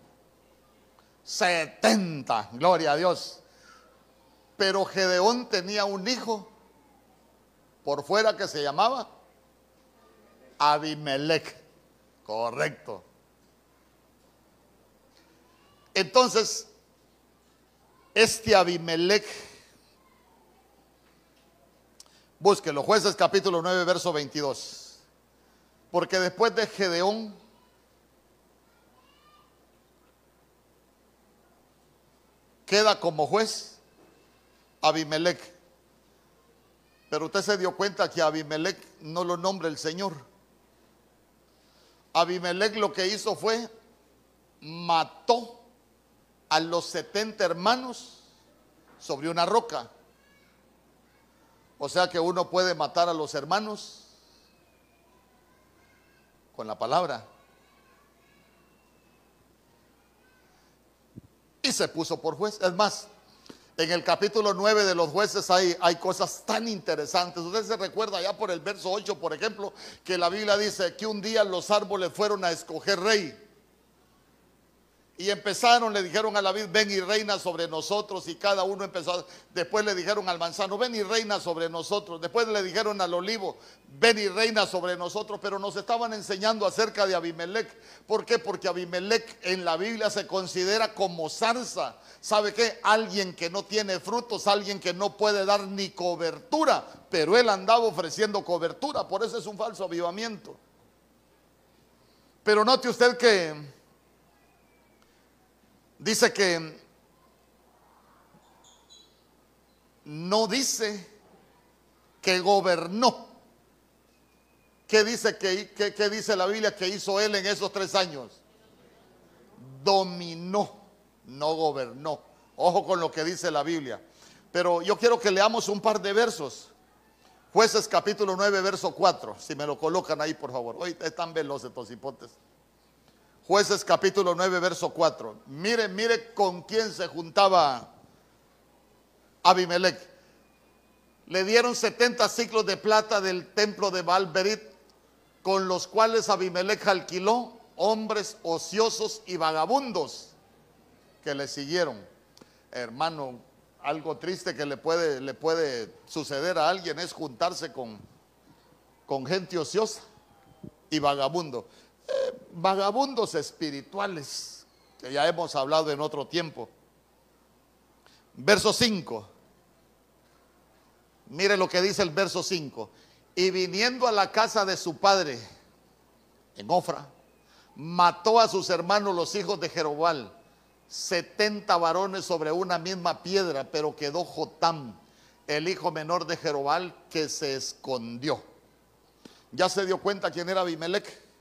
70, gloria a Dios. Pero Gedeón tenía un hijo por fuera que se llamaba Abimelech. Correcto. Entonces, este Abimelech, búsquelo, jueces capítulo 9, verso 22. Porque después de Gedeón, queda como juez Abimelech. Pero usted se dio cuenta que Abimelech no lo nombra el Señor. Abimelech lo que hizo fue mató a los 70 hermanos sobre una roca. O sea que uno puede matar a los hermanos con la palabra. Y se puso por juez. Es más, en el capítulo 9 de los jueces hay, hay cosas tan interesantes. Usted se recuerda ya por el verso 8, por ejemplo, que la Biblia dice que un día los árboles fueron a escoger rey. Y empezaron, le dijeron a la vid, ven y reina sobre nosotros. Y cada uno empezó. Después le dijeron al manzano, ven y reina sobre nosotros. Después le dijeron al olivo, ven y reina sobre nosotros. Pero nos estaban enseñando acerca de Abimelech. ¿Por qué? Porque Abimelech en la Biblia se considera como zarza. ¿Sabe qué? Alguien que no tiene frutos, alguien que no puede dar ni cobertura. Pero él andaba ofreciendo cobertura. Por eso es un falso avivamiento. Pero note usted que dice que no dice que gobernó. ¿Qué dice, que, dice la Biblia que hizo él en esos tres años? Dominó, no gobernó. Ojo con lo que dice la Biblia. Pero yo quiero que leamos un par de versos. Jueces capítulo 9, verso 4. Si me lo colocan ahí, por favor. Hoy están veloces estos hipotes. Jueces capítulo 9, verso 4. Mire, mire con quién se juntaba Abimelech. Le dieron 70 ciclos de plata del templo de Balberit, con los cuales Abimelech alquiló hombres ociosos y vagabundos que le siguieron. Hermano, algo triste que le puede, le puede suceder a alguien es juntarse con, con gente ociosa y vagabundo vagabundos espirituales, que ya hemos hablado en otro tiempo. Verso 5. Mire lo que dice el verso 5. Y viniendo a la casa de su padre, en Ofra, mató a sus hermanos los hijos de Jerobal, 70 varones sobre una misma piedra, pero quedó Jotam, el hijo menor de Jerobal, que se escondió. ¿Ya se dio cuenta quién era Abimelech?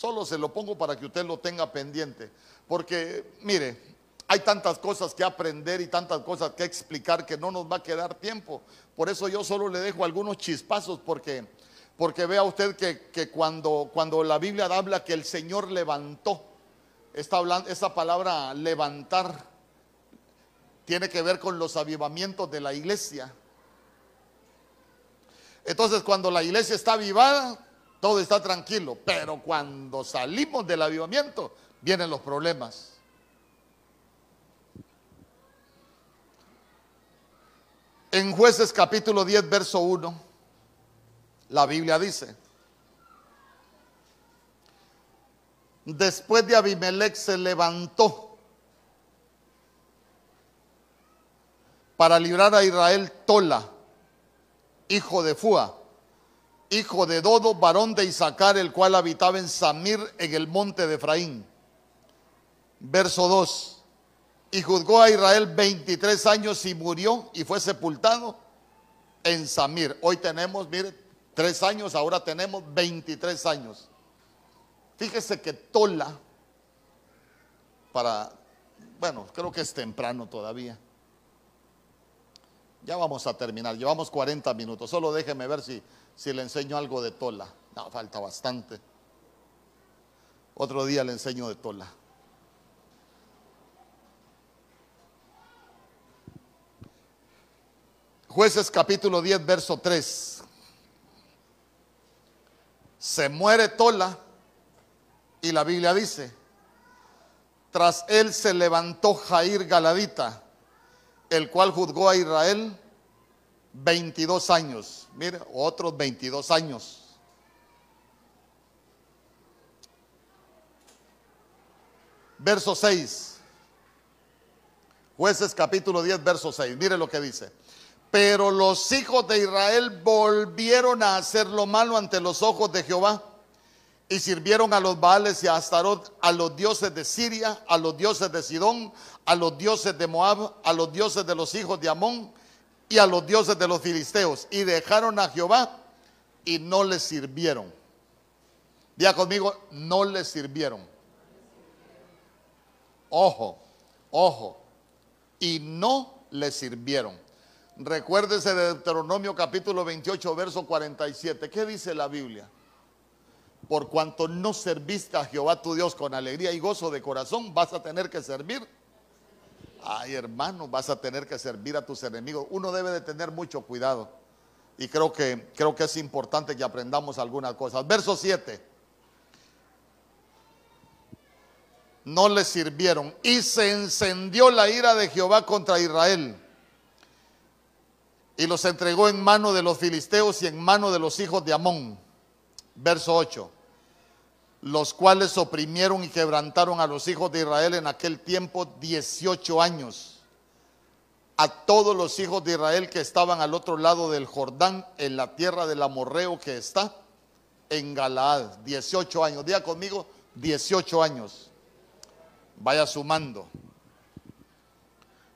Solo se lo pongo para que usted lo tenga pendiente. Porque, mire, hay tantas cosas que aprender y tantas cosas que explicar que no nos va a quedar tiempo. Por eso yo solo le dejo algunos chispazos porque, porque vea usted que, cuando, cuando la Biblia habla que el Señor levantó, está hablando, esa palabra levantar tiene que ver con los avivamientos de la iglesia. Entonces cuando la iglesia está avivada, todo está tranquilo, pero cuando salimos del avivamiento vienen los problemas. En jueces capítulo 10, verso 1, la Biblia dice, después de Abimelech se levantó para librar a Israel Tola, hijo de Fua hijo de Dodo, varón de Isaacar, el cual habitaba en Samir, en el monte de Efraín. Verso 2. Y juzgó a Israel 23 años y murió y fue sepultado en Samir. Hoy tenemos, mire, tres años, ahora tenemos 23 años. Fíjese que Tola, para, bueno, creo que es temprano todavía. Ya vamos a terminar, llevamos 40 minutos. Solo déjeme ver si si le enseño algo de Tola. No, falta bastante. Otro día le enseño de Tola. Jueces capítulo 10, verso 3. Se muere Tola y la Biblia dice, tras él se levantó Jair Galadita, el cual juzgó a Israel 22 años. Mire, otros 22 años. Verso 6. Jueces capítulo 10, verso 6. Mire lo que dice. Pero los hijos de Israel volvieron a hacer lo malo ante los ojos de Jehová y sirvieron a los Baales y a Astarot, a los dioses de Siria, a los dioses de Sidón, a los dioses de Moab, a los dioses de los hijos de Amón y a los dioses de los filisteos. Y dejaron a Jehová y no les sirvieron. Diga conmigo, no les sirvieron. Ojo, ojo. Y no les sirvieron. Recuérdese de Deuteronomio capítulo 28, verso 47. ¿Qué dice la Biblia? Por cuanto no serviste a Jehová tu Dios con alegría y gozo de corazón, vas a tener que servir. Ay, hermano, vas a tener que servir a tus enemigos. Uno debe de tener mucho cuidado. Y creo que, creo que es importante que aprendamos algunas cosas. Verso 7. No le sirvieron. Y se encendió la ira de Jehová contra Israel y los entregó en mano de los filisteos y en mano de los hijos de Amón. Verso 8. Los cuales oprimieron y quebrantaron a los hijos de Israel en aquel tiempo 18 años. A todos los hijos de Israel que estaban al otro lado del Jordán, en la tierra del amorreo que está en Galaad. 18 años. Diga conmigo, 18 años. Vaya sumando.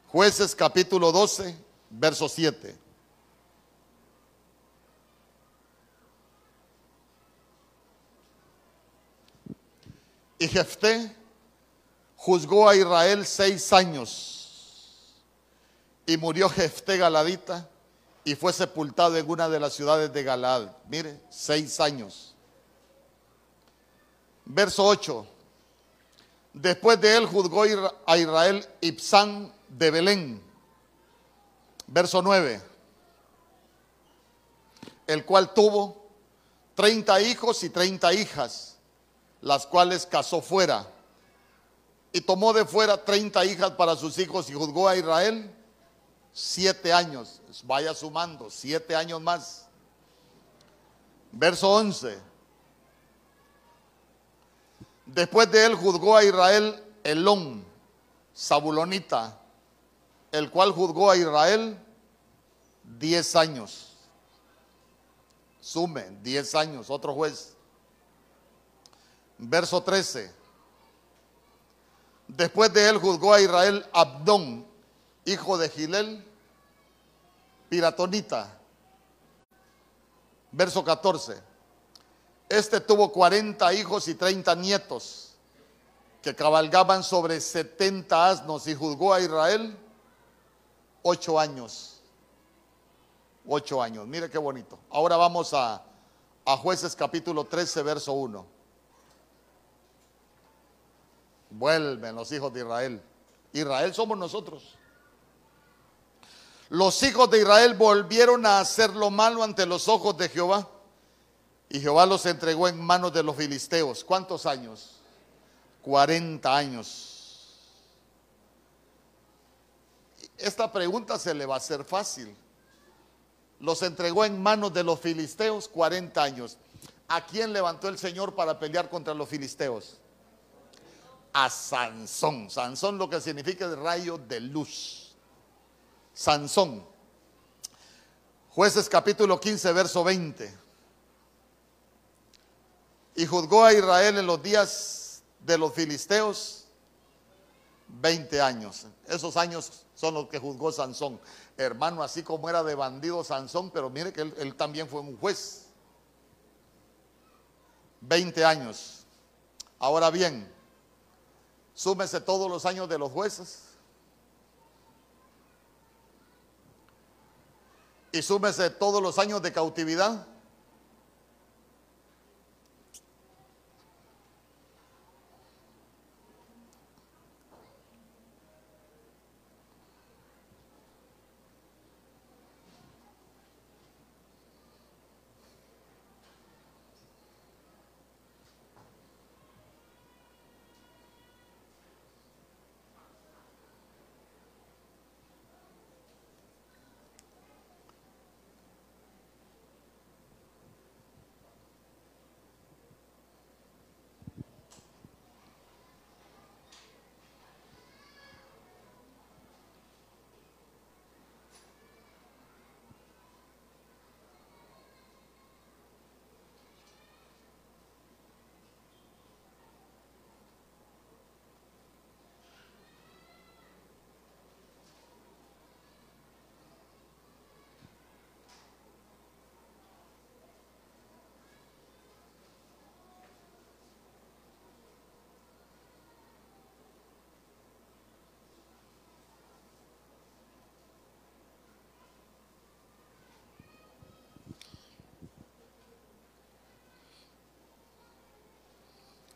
Jueces capítulo 12, verso 7. Y Jefté juzgó a Israel seis años. Y murió Jefté Galadita y fue sepultado en una de las ciudades de Galad. Mire, seis años. Verso 8. Después de él juzgó a Israel Ipsán de Belén. Verso 9. El cual tuvo 30 hijos y 30 hijas las cuales casó fuera. Y tomó de fuera 30 hijas para sus hijos y juzgó a Israel siete años. Vaya sumando, siete años más. Verso 11. Después de él juzgó a Israel Elón, Zabulonita, el cual juzgó a Israel diez años. Sume, diez años, otro juez. Verso 13. Después de él juzgó a Israel Abdón, hijo de Gilel, piratonita. Verso 14. Este tuvo 40 hijos y 30 nietos que cabalgaban sobre 70 asnos y juzgó a Israel ocho años. Ocho años. Mire qué bonito. Ahora vamos a, a jueces capítulo 13, verso 1. Vuelven los hijos de Israel. Israel somos nosotros. Los hijos de Israel volvieron a hacer lo malo ante los ojos de Jehová. Y Jehová los entregó en manos de los filisteos. ¿Cuántos años? 40 años. Esta pregunta se le va a hacer fácil. Los entregó en manos de los filisteos 40 años. ¿A quién levantó el Señor para pelear contra los filisteos? A Sansón. Sansón lo que significa el rayo de luz. Sansón. Jueces capítulo 15, verso 20. Y juzgó a Israel en los días de los filisteos 20 años. Esos años son los que juzgó Sansón. Hermano, así como era de bandido Sansón, pero mire que él, él también fue un juez. 20 años. Ahora bien, Súmese todos los años de los jueces. Y súmese todos los años de cautividad.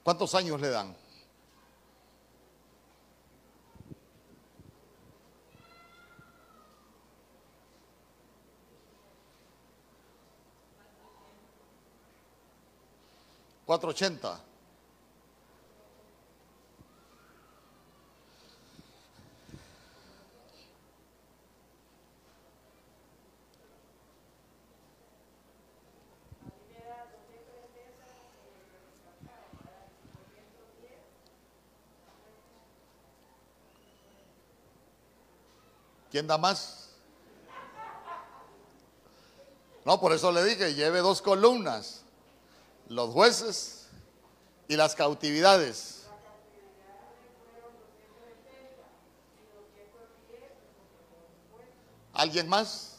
¿Cuántos años le dan? ¿480? ¿Quién más? No, por eso le dije, lleve dos columnas, los jueces y las cautividades. ¿Alguien más?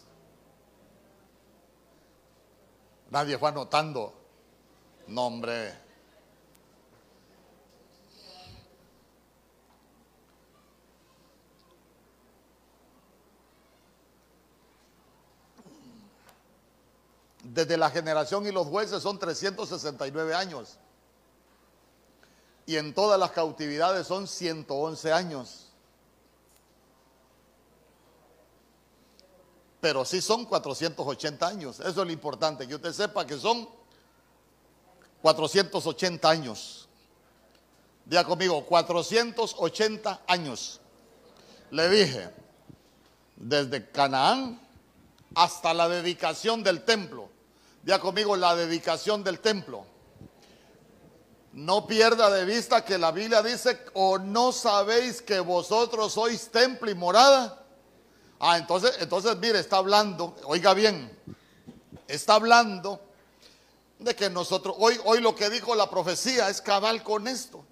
Nadie fue anotando. nombre. Desde la generación y los jueces son 369 años. Y en todas las cautividades son 111 años. Pero sí son 480 años. Eso es lo importante, que usted sepa que son 480 años. Diga conmigo, 480 años. Le dije, desde Canaán hasta la dedicación del templo. Ya conmigo la dedicación del templo. No pierda de vista que la Biblia dice, o no sabéis que vosotros sois templo y morada. Ah, entonces, entonces mire, está hablando, oiga bien, está hablando de que nosotros, hoy, hoy lo que dijo la profecía es cabal con esto.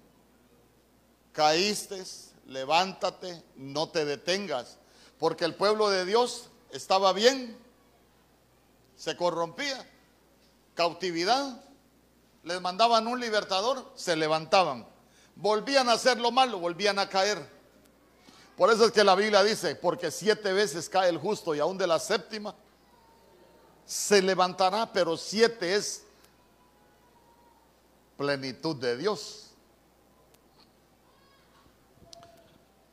Caíste, levántate, no te detengas, porque el pueblo de Dios estaba bien, se corrompía cautividad, les mandaban un libertador, se levantaban. Volvían a hacer lo malo, volvían a caer. Por eso es que la Biblia dice, porque siete veces cae el justo y aún de la séptima se levantará, pero siete es plenitud de Dios.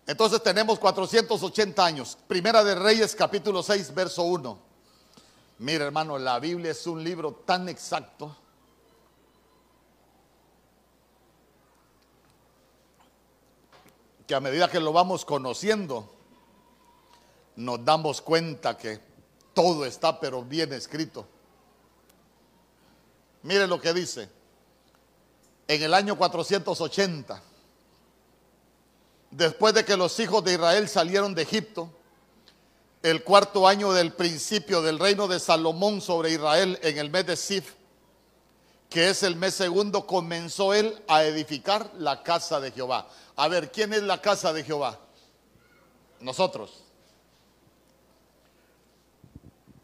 Entonces tenemos 480 años. Primera de Reyes capítulo 6, verso 1. Mira, hermano, la Biblia es un libro tan exacto. que a medida que lo vamos conociendo, nos damos cuenta que todo está pero bien escrito. Mire lo que dice. En el año 480, después de que los hijos de Israel salieron de Egipto, el cuarto año del principio del reino de Salomón sobre Israel en el mes de Sif, que es el mes segundo, comenzó él a edificar la casa de Jehová. A ver, ¿quién es la casa de Jehová? Nosotros.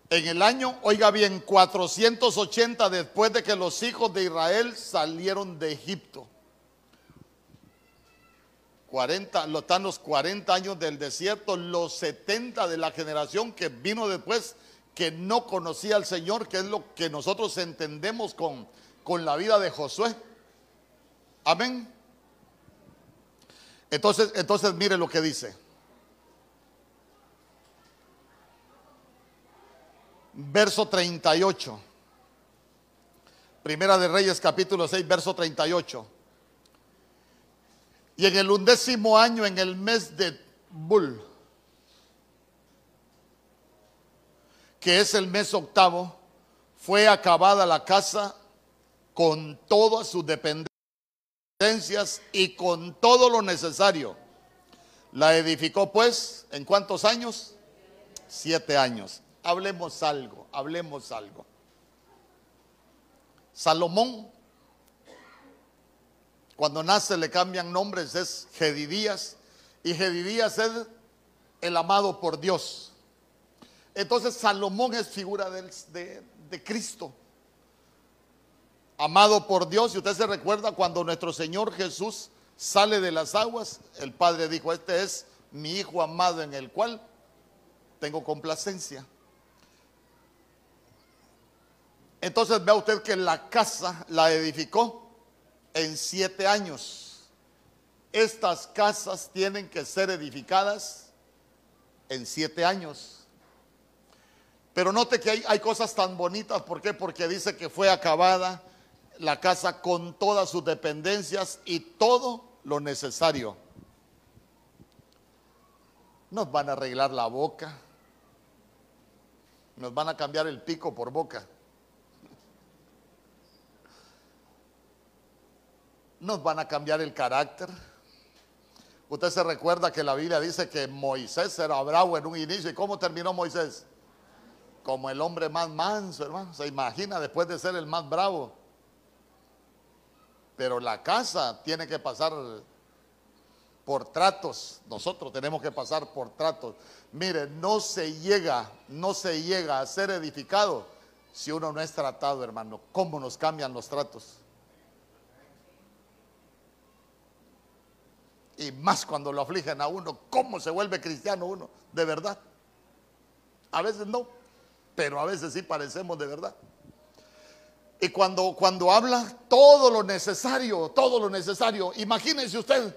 En el año, oiga bien, 480 después de que los hijos de Israel salieron de Egipto. 40, están los 40 años del desierto, los 70 de la generación que vino después, que no conocía al Señor, que es lo que nosotros entendemos con, con la vida de Josué. Amén. Entonces, entonces mire lo que dice. Verso 38. Primera de Reyes capítulo 6, verso 38. Y en el undécimo año, en el mes de Bul, que es el mes octavo, fue acabada la casa con todas sus dependencias y con todo lo necesario. La edificó pues, ¿en cuántos años? Siete años. Hablemos algo, hablemos algo. Salomón cuando nace le cambian nombres, es Gedidías. Y Gedidías es el amado por Dios. Entonces Salomón es figura de, de Cristo. Amado por Dios. Y usted se recuerda cuando nuestro Señor Jesús sale de las aguas, el Padre dijo, este es mi Hijo amado en el cual tengo complacencia. Entonces vea usted que la casa la edificó en siete años. Estas casas tienen que ser edificadas en siete años. Pero note que hay, cosas tan bonitas, ¿por qué? Porque dice que fue acabada la casa con todas sus dependencias y todo lo necesario. Nos van a arreglar la boca, nos van a cambiar el pico por boca. Nos van a cambiar el carácter. Usted se recuerda que la Biblia dice que Moisés era bravo en un inicio. ¿Y cómo terminó Moisés? Como el hombre más manso, hermano. Se imagina después de ser el más bravo. Pero la casa tiene que pasar por tratos. Nosotros tenemos que pasar por tratos. Mire, no se llega, no se llega a ser edificado si uno no es tratado, hermano. ¿Cómo nos cambian los tratos? Y más cuando lo afligen a uno, ¿cómo se vuelve cristiano uno? De verdad. A veces no, pero a veces sí parecemos de verdad. Y cuando, cuando habla todo lo necesario, todo lo necesario, imagínense usted,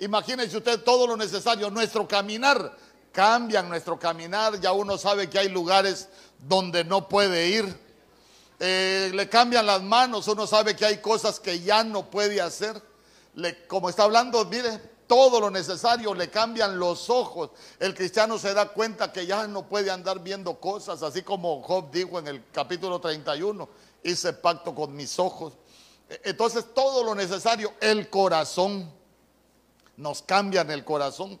imagínense usted todo lo necesario, nuestro caminar, cambian nuestro caminar, ya uno sabe que hay lugares donde no puede ir, eh, le cambian las manos, uno sabe que hay cosas que ya no puede hacer, como está hablando, mire, todo lo necesario, le cambian los ojos. El cristiano se da cuenta que ya no puede andar viendo cosas, así como Job dijo en el capítulo 31, hice pacto con mis ojos. E, entonces todo lo necesario, el corazón, nos cambian el corazón.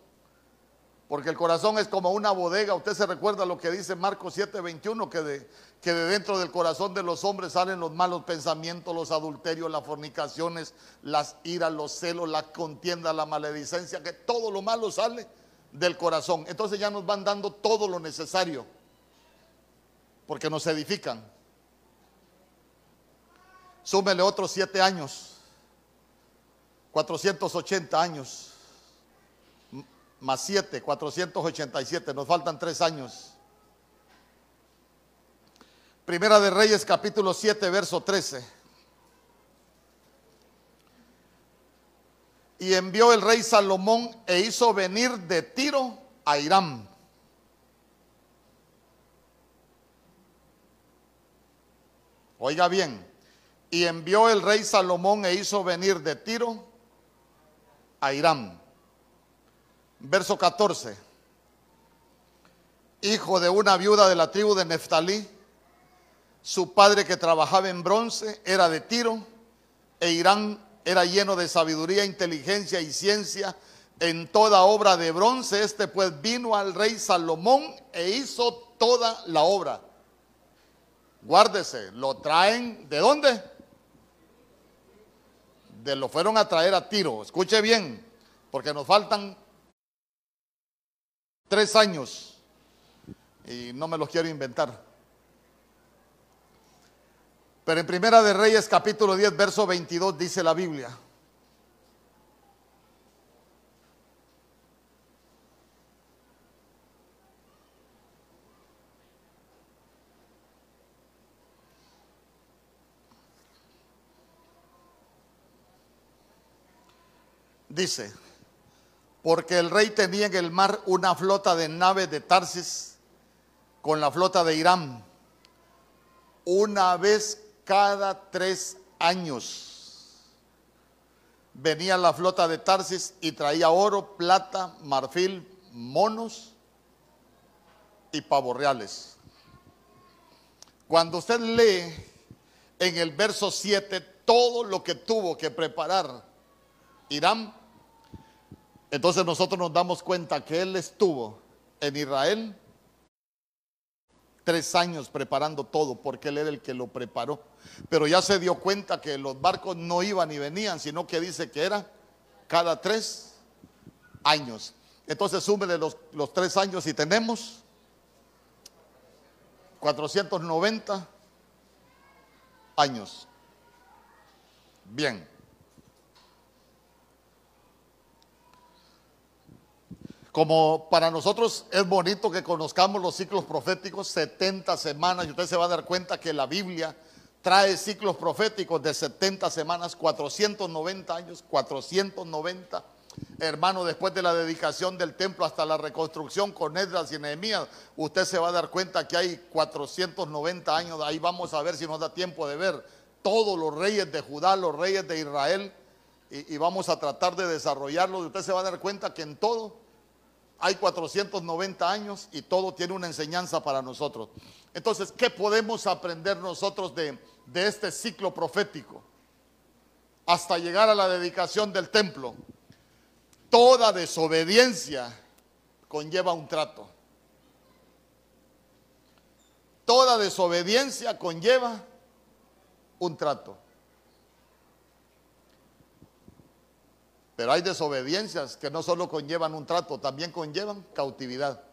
Porque el corazón es como una bodega. Usted se recuerda lo que dice Marcos 7:21, que de, que de dentro del corazón de los hombres salen los malos pensamientos, los adulterios, las fornicaciones, las iras, los celos, la contienda, la maledicencia, que todo lo malo sale del corazón. Entonces ya nos van dando todo lo necesario, porque nos edifican. Súmele otros siete años, 480 años más 7, 487, nos faltan tres años. Primera de Reyes capítulo 7, verso 13. Y envió el rey Salomón e hizo venir de Tiro a Irán. Oiga bien, y envió el rey Salomón e hizo venir de Tiro a Irán verso 14. Hijo de una viuda de la tribu de Neftalí, su padre que trabajaba en bronce era de Tiro, e Irán era lleno de sabiduría, inteligencia y ciencia en toda obra de bronce. Este pues vino al rey Salomón e hizo toda la obra. Guárdese, lo traen, ¿de dónde? De lo fueron a traer a Tiro. Escuche bien, porque nos faltan Tres años. Y no me los quiero inventar. Pero en Primera de Reyes capítulo 10, verso 22 dice la Biblia. Dice, porque el rey tenía en el mar una flota de naves de Tarsis con la flota de Irán, una vez cada tres años. Venía la flota de Tarsis y traía oro, plata, marfil, monos y pavos reales. Cuando usted lee en el verso 7 todo lo que tuvo que preparar Irán, entonces nosotros nos damos cuenta que él estuvo en Israel tres años preparando todo, porque él era el que lo preparó. Pero ya se dio cuenta que los barcos no iban y venían, sino que dice que era cada tres años. Entonces súmele los, los tres años y tenemos 490 años. Bien. Como para nosotros es bonito que conozcamos los ciclos proféticos, 70 semanas, y usted se va a dar cuenta que la Biblia trae ciclos proféticos de 70 semanas, 490 años, 490. Hermano, después de la dedicación del templo hasta la reconstrucción con Esdras y Nehemías, usted se va a dar cuenta que hay 490 años. Ahí vamos a ver si nos da tiempo de ver todos los reyes de Judá, los reyes de Israel, y, y vamos a tratar de desarrollarlo. Y usted se va a dar cuenta que en todo hay 490 años y todo tiene una enseñanza para nosotros. Entonces, ¿qué podemos aprender nosotros de, este ciclo profético? Hasta llegar a la dedicación del templo. Toda desobediencia conlleva un trato. Toda desobediencia conlleva un trato. Pero hay desobediencias que no solo conllevan un trato, también conllevan cautividad.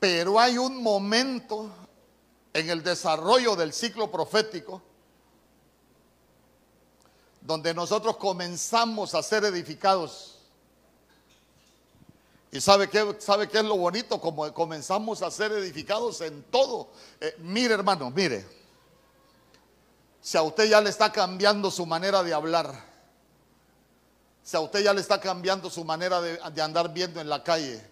Pero hay un momento en el desarrollo del ciclo profético donde nosotros comenzamos a ser edificados. ¿Y sabe qué, sabe qué es lo bonito? Como comenzamos a ser edificados en todo. Eh, mire hermano, mire. Si a usted ya le está cambiando su manera de hablar, si a usted ya le está cambiando su manera de, de andar viendo en la calle,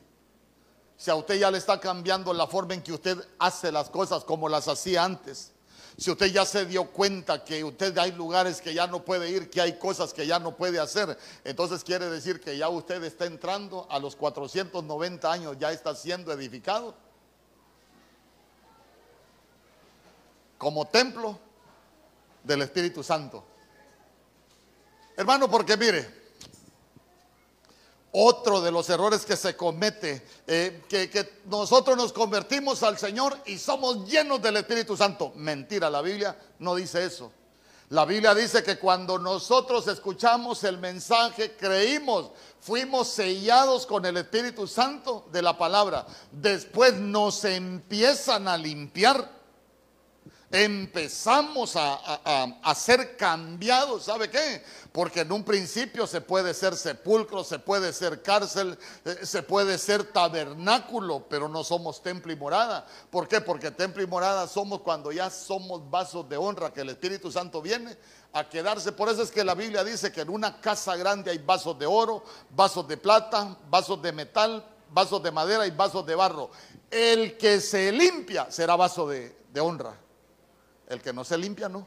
si a usted ya le está cambiando la forma en que usted hace las cosas como las hacía antes, si usted ya se dio cuenta que usted hay lugares que ya no puede ir, que hay cosas que ya no puede hacer, entonces quiere decir que ya usted está entrando a los 490 años, ya está siendo edificado como templo del Espíritu Santo. Hermano, porque mire, otro de los errores que se comete, eh, que, que, nosotros nos convertimos al Señor y somos llenos del Espíritu Santo. Mentira, la Biblia no dice eso. La Biblia dice que cuando nosotros escuchamos el mensaje, creímos, fuimos sellados con el Espíritu Santo de la palabra. Después nos empiezan a limpiar empezamos a, ser cambiados, ¿sabe qué? Porque en un principio se puede ser sepulcro, se puede ser cárcel, eh, se puede ser tabernáculo, pero no somos templo y morada. ¿Por qué? Porque templo y morada somos cuando ya somos vasos de honra, que el Espíritu Santo viene a quedarse. Por eso es que la Biblia dice que en una casa grande hay vasos de oro, vasos de plata, vasos de metal, vasos de madera y vasos de barro. El que se limpia será vaso de honra. El que no se limpia, no.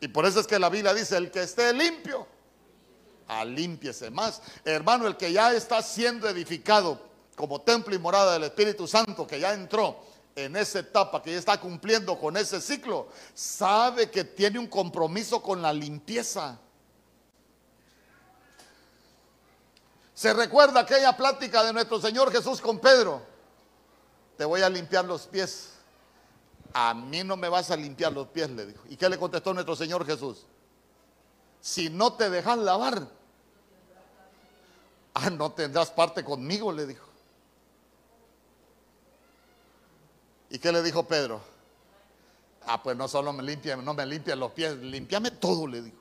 Y por eso es que la Biblia dice, el que esté limpio, alímpiese más. Hermano, el que ya está siendo edificado como templo y morada del Espíritu Santo, que ya entró en esa etapa, que ya está cumpliendo con ese ciclo, sabe que tiene un compromiso con la limpieza. Se recuerda aquella plática de nuestro Señor Jesús con Pedro. Te voy a limpiar los pies a mí no me vas a limpiar los pies, le dijo. ¿Y qué le contestó nuestro Señor Jesús? Si no te dejas lavar, ah, no tendrás parte conmigo, le dijo. ¿Y qué le dijo Pedro? Ah, pues no solo me limpia, no me limpia los pies, limpiame todo, le dijo.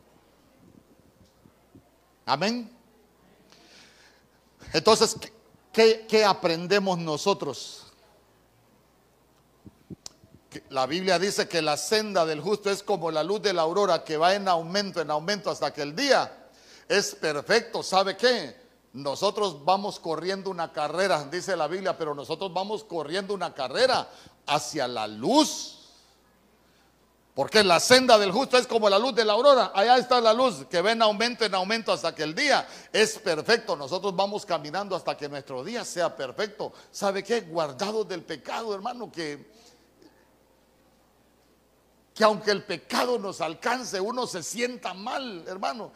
Amén. Entonces, ¿qué, qué aprendemos nosotros? La Biblia dice que la senda del justo es como la luz de la aurora que va en aumento, en aumento hasta que el día es perfecto. ¿Sabe qué? Nosotros vamos corriendo una carrera, dice la Biblia, pero nosotros vamos corriendo una carrera hacia la luz. Porque la senda del justo es como la luz de la aurora. Allá está la luz que va en aumento, en aumento hasta que el día es perfecto. Nosotros vamos caminando hasta que nuestro día sea perfecto. ¿Sabe qué? Guardados del pecado, hermano, que que aunque el pecado nos alcance, uno se sienta mal, hermano.